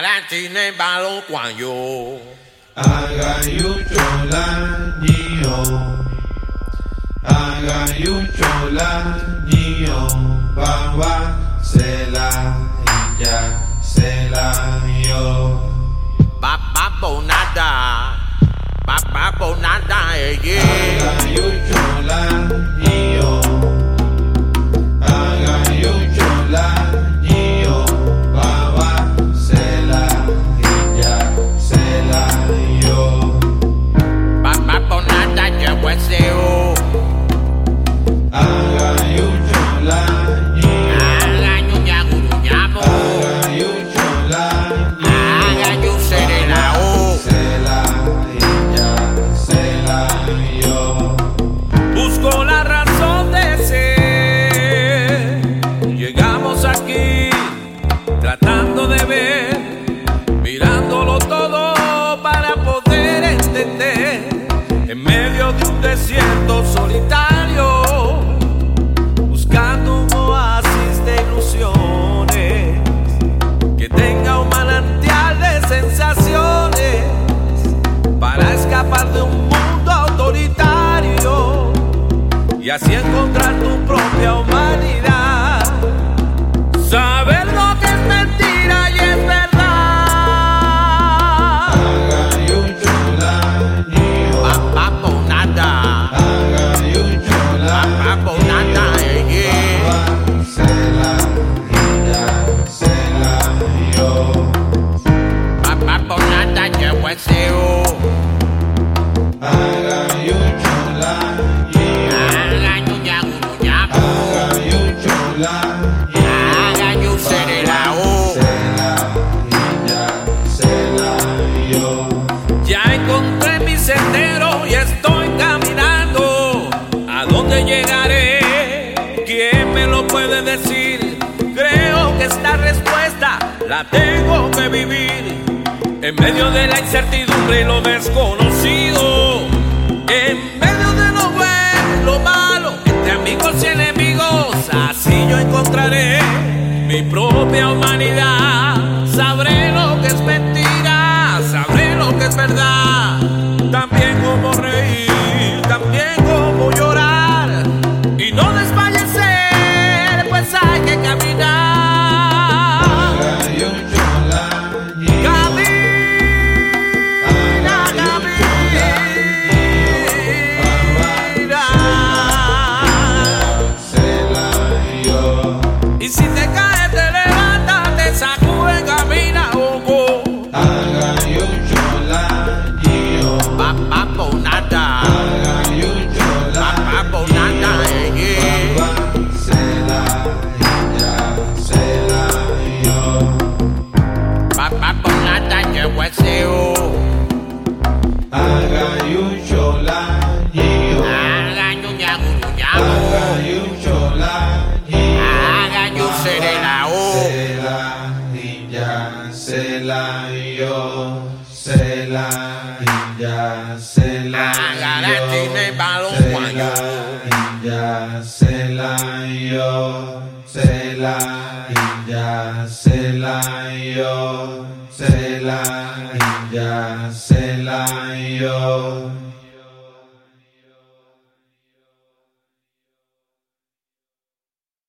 Agarantine balon kwan yo Agayuchola niyo Agayuchola niyo Baba sela ya sela yo Baba bonada Baba bonada eh yeah tratando de ver, mirándolo todo para poder entender. En medio de un desierto solitario, buscando un oasis de ilusiones que tenga un manantial de sensaciones para escapar de un mundo autoritario y así encontrar tu propia humanidad. Yo Ya encontré mi sendero y estoy caminando. ¿A dónde llegaré? ¿Quién me lo puede decir? Creo que esta respuesta la tengo que vivir. En medio de la incertidumbre y lo desconocido. En medio de lo bueno y lo malo. Entre amigos y enemigos. Así yo encontraré mi propia humanidad. Sabré lo que es mentira. Sabré lo que es verdad. También cómo reír. Bonada je weseo Agayuchola niyo Aganyu nyaguru nyamo Agayuchola niyo Aganyu serena o Sela ya sela yo Sela ya sela Agarantine balon kwan yo ya sela yo Sela ya sela yo Sela ya sela yo